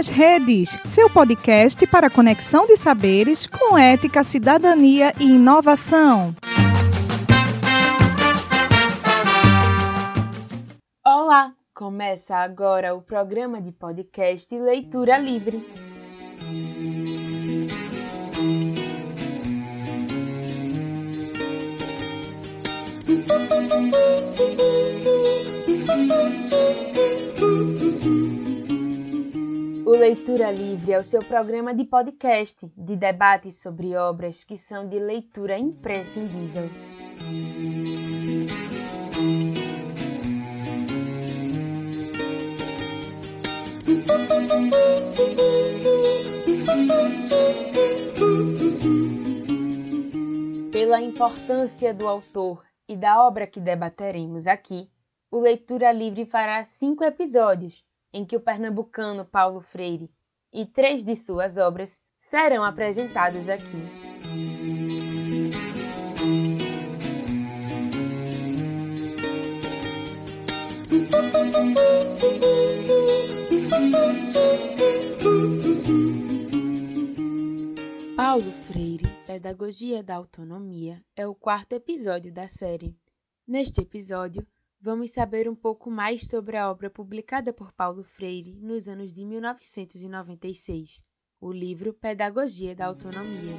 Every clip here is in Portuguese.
nas Redes, seu podcast para conexão de saberes com ética, cidadania e inovação. Olá! Começa agora o programa de podcast Leitura Livre. O Leitura Livre é o seu programa de podcast de debates sobre obras que são de leitura imprescindível. Pela importância do autor e da obra que debateremos aqui, o Leitura Livre fará cinco episódios em que o pernambucano Paulo Freire e três de suas obras serão apresentados aqui. Paulo Freire, Pedagogia da Autonomia, é o quarto episódio da série. Neste episódio, vamos saber um pouco mais sobre a obra publicada por Paulo Freire nos anos de 1996, o livro Pedagogia da Autonomia.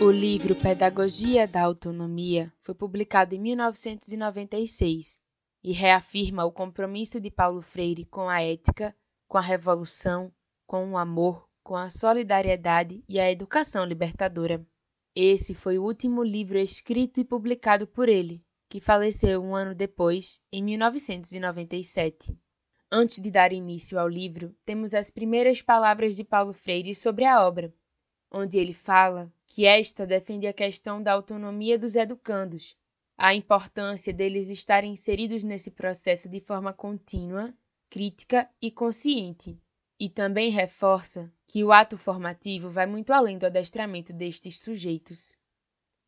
O livro Pedagogia da Autonomia foi publicado em 1996 e reafirma o compromisso de Paulo Freire com a ética, com a revolução, com o amor, com a solidariedade e a educação libertadora. Esse foi o último livro escrito e publicado por ele, que faleceu um ano depois, em 1997. Antes de dar início ao livro, temos as primeiras palavras de Paulo Freire sobre a obra, onde ele fala que esta defende a questão da autonomia dos educandos, a importância deles estarem inseridos nesse processo de forma contínua, crítica e consciente. E também reforça que o ato formativo vai muito além do adestramento destes sujeitos.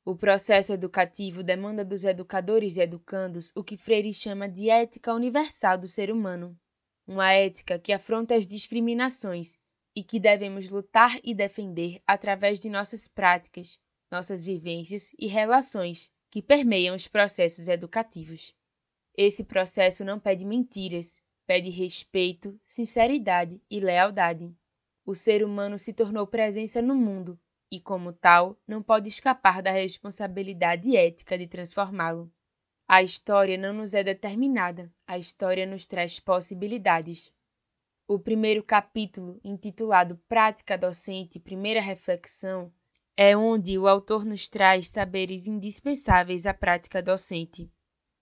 O processo educativo demanda dos educadores e educandos o que Freire chama de ética universal do ser humano, uma ética que afronta as discriminações e que devemos lutar e defender através de nossas práticas, nossas vivências e relações que permeiam os processos educativos. Esse processo não pede mentiras, pede respeito, sinceridade e lealdade. O ser humano se tornou presença no mundo e, como tal, não pode escapar da responsabilidade ética de transformá-lo. A história não nos é determinada, a história nos traz possibilidades. O primeiro capítulo, intitulado Prática Docente Primeira Reflexão, é onde o autor nos traz saberes indispensáveis à prática docente.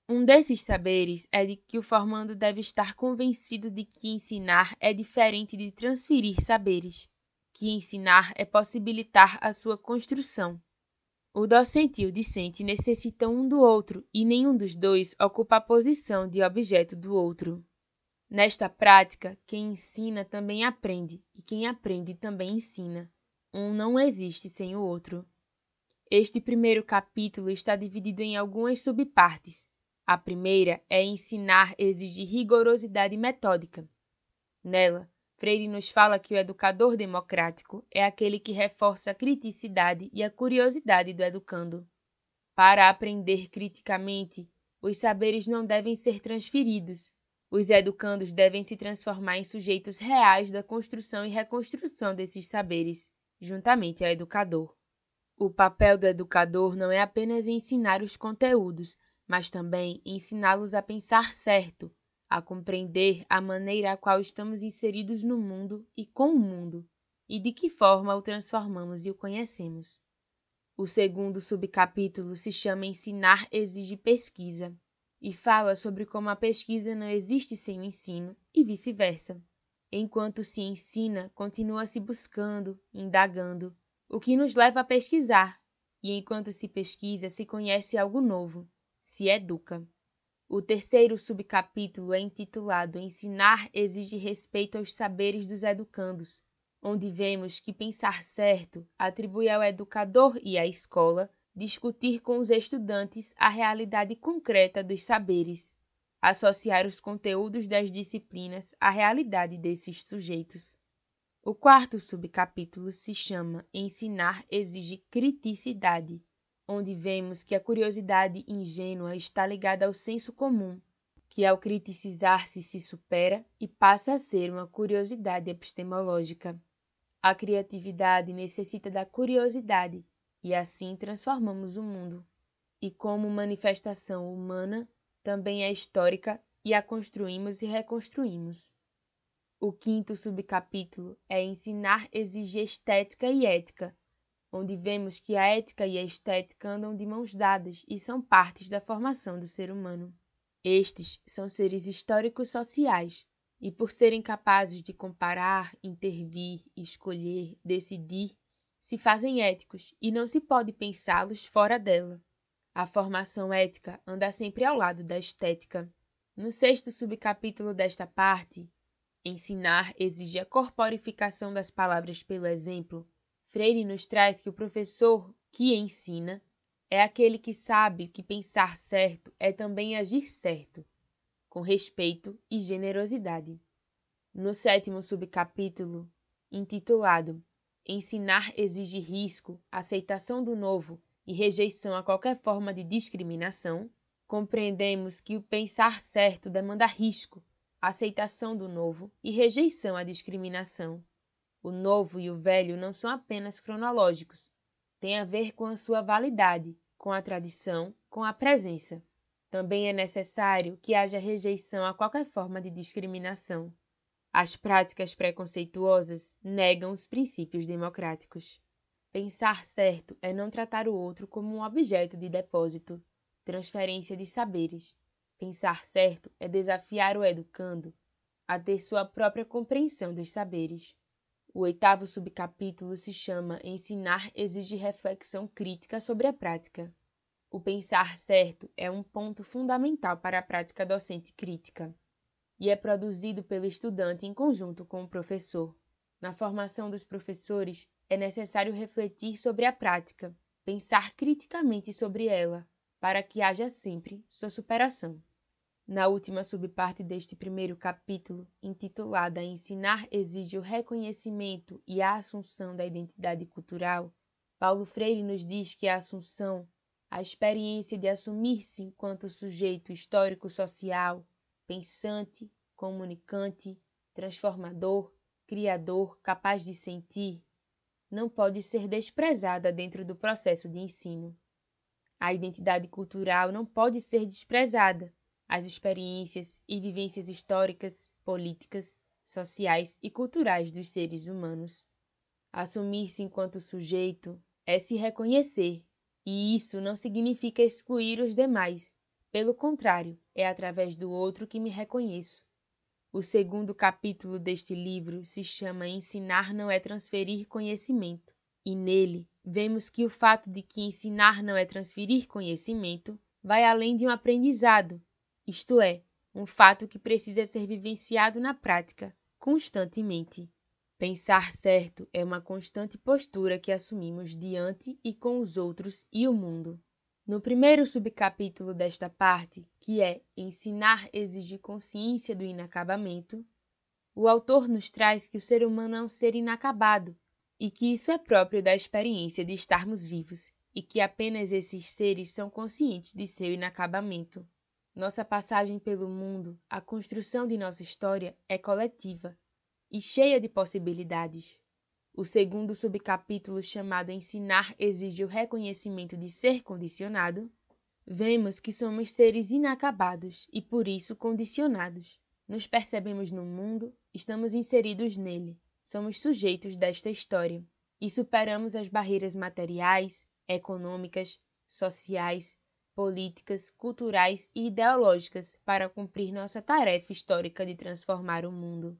Um desses saberes é de que o formando deve estar convencido de que ensinar é diferente de transferir saberes, que ensinar é possibilitar a sua construção. O docente e o discente necessitam um do outro e nenhum dos dois ocupa a posição de objeto do outro. Nesta prática, quem ensina também aprende, e quem aprende também ensina. Um não existe sem o outro. Este primeiro capítulo está dividido em algumas subpartes. A primeira é ensinar exige rigorosidade metódica. Nela, Freire nos fala que o educador democrático é aquele que reforça a criticidade e a curiosidade do educando. Para aprender criticamente, os saberes não devem ser transferidos. Os educandos devem se transformar em sujeitos reais da construção e reconstrução desses saberes juntamente ao educador. O papel do educador não é apenas ensinar os conteúdos, mas também ensiná-los a pensar certo, a compreender a maneira a qual estamos inseridos no mundo e com o mundo, e de que forma o transformamos e o conhecemos. O segundo subcapítulo se chama Ensinar exige pesquisa e fala sobre como a pesquisa não existe sem o ensino e vice-versa. Enquanto se ensina, continua se buscando, indagando, o que nos leva a pesquisar, e enquanto se pesquisa, se conhece algo novo, se educa. O terceiro subcapítulo é intitulado Ensinar exige respeito aos saberes dos educandos, onde vemos que pensar certo atribui ao educador e à escola discutir com os estudantes a realidade concreta dos saberes, associar os conteúdos das disciplinas à realidade desses sujeitos. O quarto subcapítulo se chama Ensinar exige criticidade, onde vemos que a curiosidade ingênua está ligada ao senso comum, que ao criticizar-se se supera e passa a ser uma curiosidade epistemológica. A criatividade necessita da curiosidade e assim transformamos o mundo. E como manifestação humana, também é histórica e a construímos e reconstruímos. O quinto subcapítulo é Ensinar exige estética e ética, onde vemos que a ética e a estética andam de mãos dadas e são partes da formação do ser humano. Estes são seres históricos sociais, e por serem capazes de comparar, intervir, escolher, decidir, se fazem éticos e não se pode pensá-los fora dela. A formação ética anda sempre ao lado da estética. No sexto subcapítulo desta parte, Ensinar exige a corporificação das palavras pelo exemplo. Freire nos traz que o professor que ensina é aquele que sabe que pensar certo é também agir certo, com respeito e generosidade. No sétimo subcapítulo, intitulado Ensinar exige risco, aceitação do novo e rejeição a qualquer forma de discriminação, compreendemos que o pensar certo demanda risco, aceitação do novo e rejeição à discriminação. O novo e o velho não são apenas cronológicos, têm a ver com a sua validade, com a tradição, com a presença. Também é necessário que haja rejeição a qualquer forma de discriminação. As práticas preconceituosas negam os princípios democráticos. Pensar certo é não tratar o outro como um objeto de depósito, transferência de saberes. Pensar certo é desafiar o educando a ter sua própria compreensão dos saberes. O oitavo subcapítulo se chama Ensinar exige reflexão crítica sobre a prática. O pensar certo é um ponto fundamental para a prática docente crítica e é produzido pelo estudante em conjunto com o professor. Na formação dos professores, é necessário refletir sobre a prática, pensar criticamente sobre ela, para que haja sempre sua superação. Na última subparte deste primeiro capítulo, intitulada Ensinar exige o reconhecimento e a assunção da identidade cultural, Paulo Freire nos diz que a assunção, a experiência de assumir-se enquanto sujeito histórico-social, pensante, comunicante, transformador, criador, capaz de sentir, não pode ser desprezada dentro do processo de ensino. A identidade cultural não pode ser desprezada. As experiências e vivências históricas, políticas, sociais e culturais dos seres humanos. Assumir-se enquanto sujeito é se reconhecer, e isso não significa excluir os demais, pelo contrário, é através do outro que me reconheço. O segundo capítulo deste livro se chama Ensinar não é transferir conhecimento, e nele vemos que o fato de que ensinar não é transferir conhecimento vai além de um aprendizado, isto é, um fato que precisa ser vivenciado na prática, constantemente. Pensar certo é uma constante postura que assumimos diante e com os outros e o mundo. No primeiro subcapítulo desta parte, que é Ensinar exige consciência do inacabamento, o autor nos traz que o ser humano é um ser inacabado e que isso é próprio da experiência de estarmos vivos e que apenas esses seres são conscientes de seu inacabamento. Nossa passagem pelo mundo, a construção de nossa história é coletiva e cheia de possibilidades. O segundo subcapítulo, chamado Ensinar exige o reconhecimento de ser condicionado, vemos que somos seres inacabados e por isso condicionados. Nos percebemos no mundo, estamos inseridos nele, somos sujeitos desta história e superamos as barreiras materiais, econômicas, sociais, políticas, culturais e ideológicas para cumprir nossa tarefa histórica de transformar o mundo.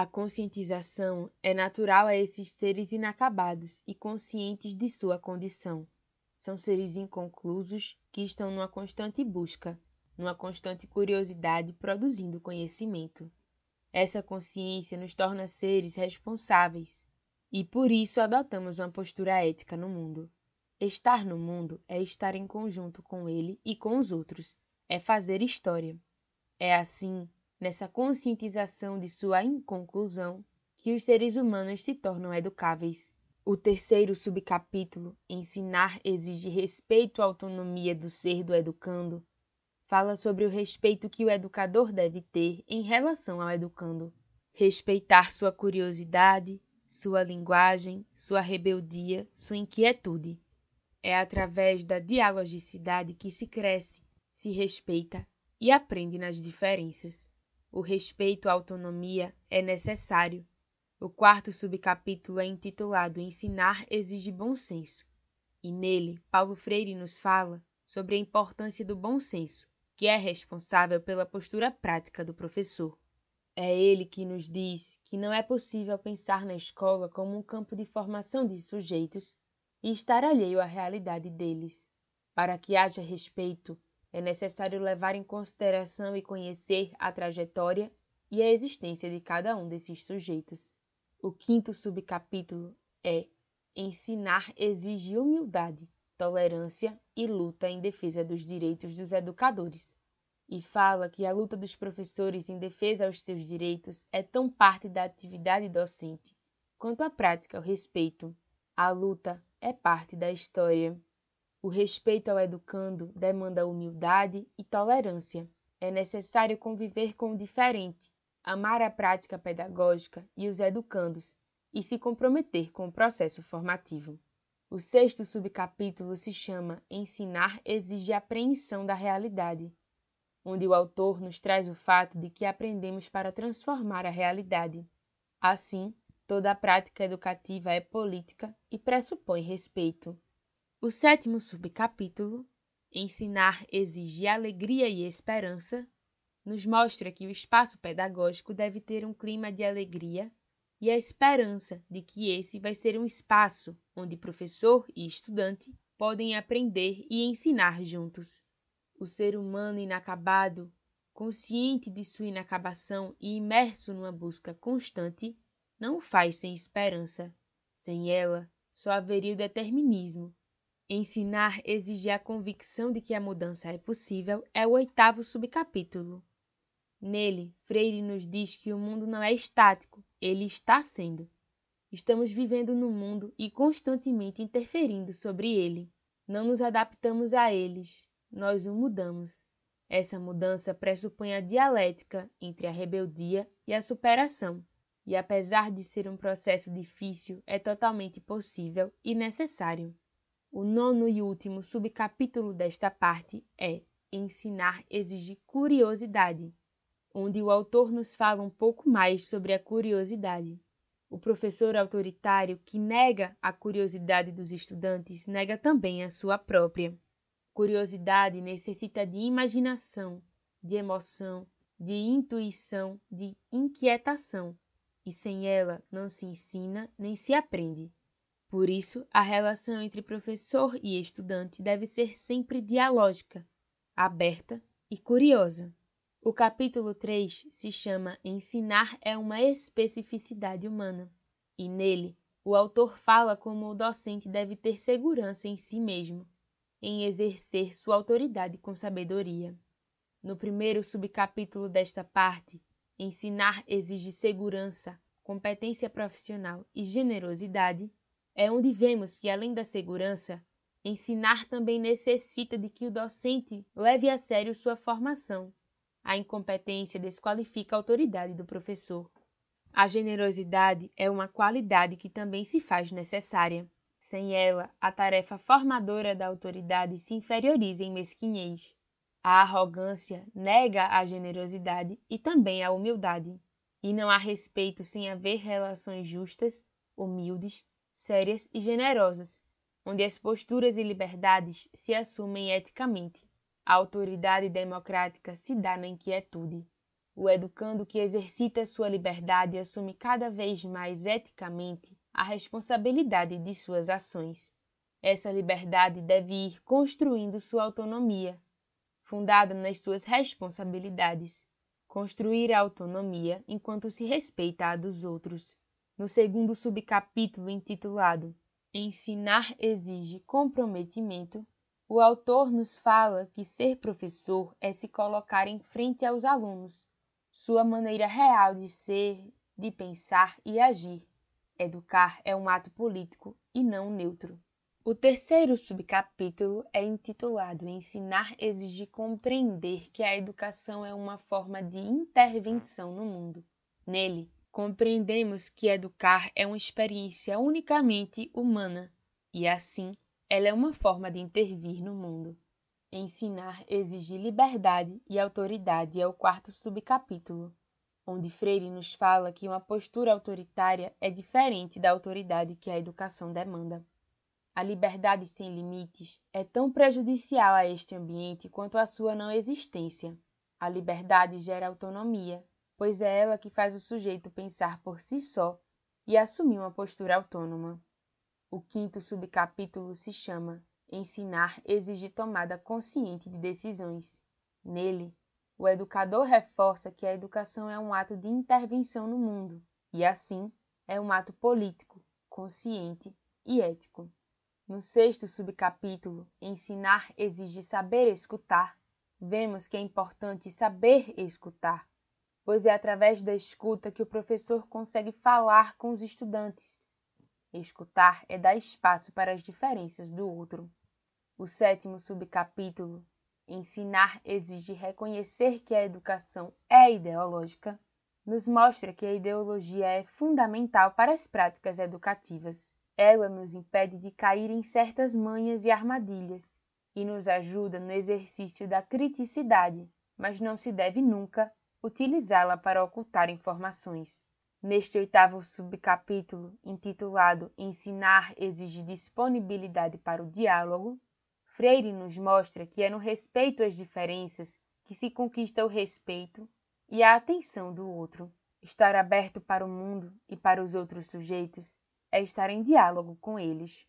A conscientização é natural a esses seres inacabados e conscientes de sua condição. São seres inconclusos que estão numa constante busca, numa constante curiosidade produzindo conhecimento. Essa consciência nos torna seres responsáveis, e por isso adotamos uma postura ética no mundo. Estar no mundo é estar em conjunto com ele e com os outros, é fazer história. É assim, nessa conscientização de sua inconclusão, que os seres humanos se tornam educáveis. O terceiro subcapítulo, Ensinar exige respeito à autonomia do ser do educando, fala sobre o respeito que o educador deve ter em relação ao educando. Respeitar sua curiosidade, sua linguagem, sua rebeldia, sua inquietude. É através da dialogicidade que se cresce, se respeita e aprende nas diferenças. O respeito à autonomia é necessário. O quarto subcapítulo é intitulado Ensinar exige bom senso. E nele, Paulo Freire nos fala sobre a importância do bom senso que é responsável pela postura prática do professor. É ele que nos diz que não é possível pensar na escola como um campo de formação de sujeitos e estar alheio à realidade deles. Para que haja respeito, é necessário levar em consideração e conhecer a trajetória e a existência de cada um desses sujeitos. O quinto subcapítulo é Ensinar exige humildade tolerância e luta em defesa dos direitos dos educadores. E fala que a luta dos professores em defesa aos seus direitos é tão parte da atividade docente quanto a prática ao respeito. A luta é parte da história. O respeito ao educando demanda humildade e tolerância. É necessário conviver com o diferente, amar a prática pedagógica e os educandos e se comprometer com o processo formativo. O sexto subcapítulo se chama Ensinar exige apreensão da realidade, onde o autor nos traz o fato de que aprendemos para transformar a realidade. Assim, toda a prática educativa é política e pressupõe respeito. O sétimo subcapítulo, Ensinar exige alegria e esperança, nos mostra que o espaço pedagógico deve ter um clima de alegria e a esperança de que esse vai ser um espaço onde professor e estudante podem aprender e ensinar juntos. O ser humano inacabado, consciente de sua inacabação e imerso numa busca constante, não faz sem esperança. Sem ela, só haveria o determinismo. Ensinar exige a convicção de que a mudança é possível é o oitavo subcapítulo. Nele, Freire nos diz que o mundo não é estático, ele está sendo. Estamos vivendo no mundo e constantemente interferindo sobre ele. Não nos adaptamos a eles, nós o mudamos. Essa mudança pressupõe a dialética entre a rebeldia e a superação, e apesar de ser um processo difícil, é totalmente possível e necessário. O nono e último subcapítulo desta parte é Ensinar exige curiosidade onde o autor nos fala um pouco mais sobre a curiosidade. O professor autoritário que nega a curiosidade dos estudantes nega também a sua própria. Curiosidade necessita de imaginação, de emoção, de intuição, de inquietação, e sem ela não se ensina nem se aprende. Por isso, a relação entre professor e estudante deve ser sempre dialógica, aberta e curiosa. O capítulo 3 se chama Ensinar é uma especificidade humana, e nele o autor fala como o docente deve ter segurança em si mesmo, em exercer sua autoridade com sabedoria. No primeiro subcapítulo desta parte, Ensinar exige segurança, competência profissional e generosidade, é onde vemos que, além da segurança, ensinar também necessita de que o docente leve a sério sua formação a incompetência desqualifica a autoridade do professor. A generosidade é uma qualidade que também se faz necessária. Sem ela, a tarefa formadora da autoridade se inferioriza em mesquinhez. A arrogância nega a generosidade e também a humildade. E não há respeito sem haver relações justas, humildes, sérias e generosas, onde as posturas e liberdades se assumem eticamente. A autoridade democrática se dá na inquietude. O educando que exercita sua liberdade assume cada vez mais eticamente a responsabilidade de suas ações. Essa liberdade deve ir construindo sua autonomia, fundada nas suas responsabilidades. Construir a autonomia enquanto se respeita a dos outros. No segundo subcapítulo, intitulado Ensinar exige comprometimento, o autor nos fala que ser professor é se colocar em frente aos alunos, sua maneira real de ser, de pensar e agir. Educar é um ato político e não neutro. O terceiro subcapítulo é intitulado Ensinar exige compreender que a educação é uma forma de intervenção no mundo. Nele, compreendemos que educar é uma experiência unicamente humana e, assim, ela é uma forma de intervir no mundo. Ensinar exige liberdade e autoridade é o quarto subcapítulo, onde Freire nos fala que uma postura autoritária é diferente da autoridade que a educação demanda. A liberdade sem limites é tão prejudicial a este ambiente quanto a sua não existência. A liberdade gera autonomia, pois é ela que faz o sujeito pensar por si só e assumir uma postura autônoma. O quinto subcapítulo se chama Ensinar exige tomada consciente de decisões. Nele, o educador reforça que a educação é um ato de intervenção no mundo e, assim, é um ato político, consciente e ético. No sexto subcapítulo, Ensinar exige saber escutar, vemos que é importante saber escutar, pois é através da escuta que o professor consegue falar com os estudantes. Escutar é dar espaço para as diferenças do outro. O sétimo subcapítulo, Ensinar exige reconhecer que a educação é ideológica, nos mostra que a ideologia é fundamental para as práticas educativas. Ela nos impede de cair em certas manhas e armadilhas e nos ajuda no exercício da criticidade, mas não se deve nunca utilizá-la para ocultar informações. Neste oitavo subcapítulo, intitulado Ensinar exige disponibilidade para o diálogo, Freire nos mostra que é no respeito às diferenças que se conquista o respeito e a atenção do outro. Estar aberto para o mundo e para os outros sujeitos é estar em diálogo com eles.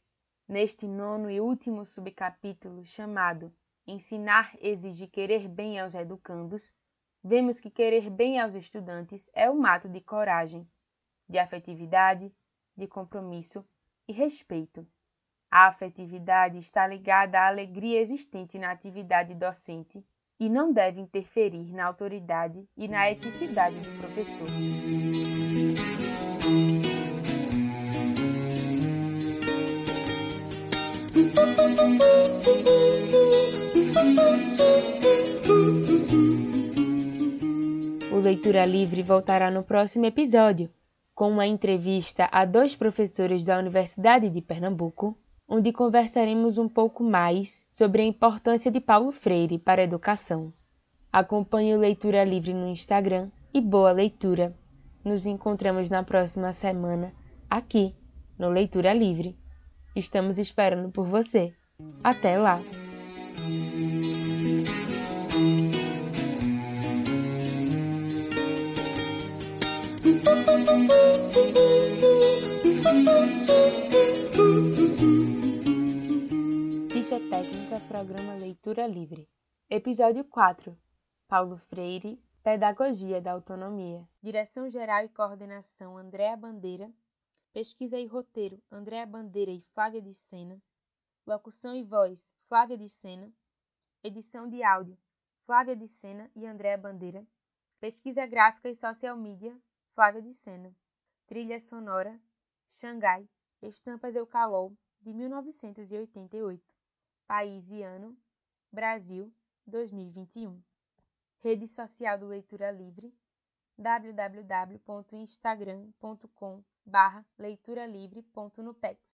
Neste nono e último subcapítulo, chamado Ensinar exige querer bem aos educandos, vemos que querer bem aos estudantes é um ato de coragem, de afetividade, de compromisso e respeito. A afetividade está ligada à alegria existente na atividade docente e não deve interferir na autoridade e na eticidade do professor. O Leitura Livre voltará no próximo episódio, com uma entrevista a dois professores da Universidade de Pernambuco, onde conversaremos um pouco mais sobre a importância de Paulo Freire para a educação. Acompanhe o Leitura Livre no Instagram e boa leitura! Nos encontramos na próxima semana, aqui, no Leitura Livre. Estamos esperando por você. Até lá! Ficha técnica Programa Leitura Livre. Episódio 4. Paulo Freire, Pedagogia da Autonomia. Direção Geral e Coordenação Andréa Bandeira. Pesquisa e roteiro: Andréa Bandeira e Flávia de Sena. Locução e voz: Flávia de Sena. Edição de áudio: Flávia de Sena e Andréa Bandeira. Pesquisa gráfica e social media: Flávia de Sena. Trilha sonora: Xangai, Estampas Eucalol, de 1988. País e ano: Brasil, 2021. Rede social do Leitura Livre: www.instagram.com barra leituralivre.nupex.